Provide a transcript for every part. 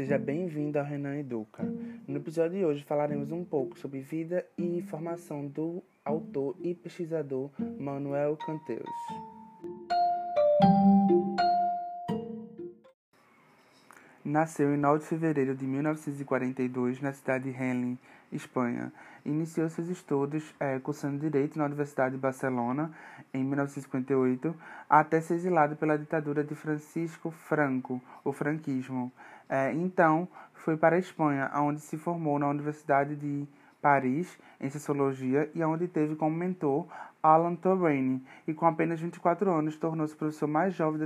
Seja bem-vindo ao Renan Educa. No episódio de hoje falaremos um pouco sobre vida e formação do autor e pesquisador Manuel Canteus. Nasceu em 9 de fevereiro de 1942 na cidade de Henley, Espanha. Iniciou seus estudos é, cursando Direito na Universidade de Barcelona em 1958, até ser exilado pela ditadura de Francisco Franco, o franquismo. É, então, foi para a Espanha, onde se formou na Universidade de Paris, em Sociologia, e onde teve como mentor Alan Turing, e com apenas 24 anos tornou-se o professor mais jovem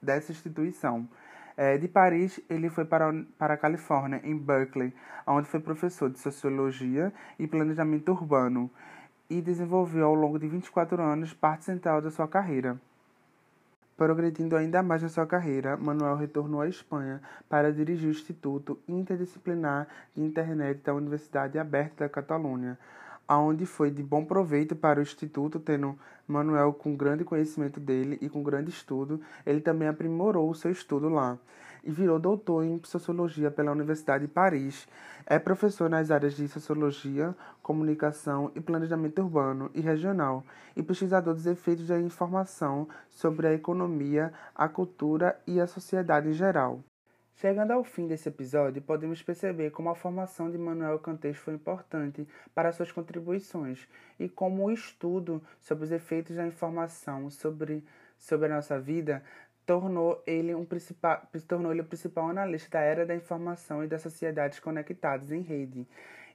dessa instituição. É, de Paris, ele foi para, para a Califórnia, em Berkeley, onde foi professor de Sociologia e Planejamento Urbano, e desenvolveu ao longo de 24 anos parte central da sua carreira. Progredindo ainda mais na sua carreira, Manuel retornou à Espanha para dirigir o Instituto Interdisciplinar de Internet da Universidade Aberta da Catalunha, aonde foi de bom proveito para o instituto, tendo Manuel com grande conhecimento dele e com grande estudo, ele também aprimorou o seu estudo lá e virou doutor em sociologia pela Universidade de Paris. É professor nas áreas de sociologia, comunicação e planejamento urbano e regional e pesquisador dos efeitos da informação sobre a economia, a cultura e a sociedade em geral. Chegando ao fim desse episódio, podemos perceber como a formação de Manuel Cantes foi importante para suas contribuições e como o estudo sobre os efeitos da informação sobre, sobre a nossa vida tornou ele, um principal, tornou ele o principal analista da era da informação e das sociedades conectadas em rede.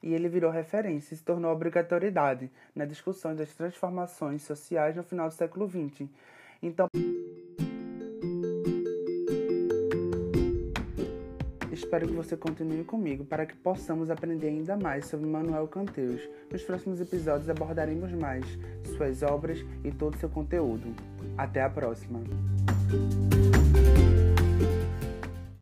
E ele virou referência e se tornou obrigatoriedade na discussão das transformações sociais no final do século XX. Então, Espero que você continue comigo para que possamos aprender ainda mais sobre Manuel Canteus. Nos próximos episódios abordaremos mais suas obras e todo o seu conteúdo. Até a próxima!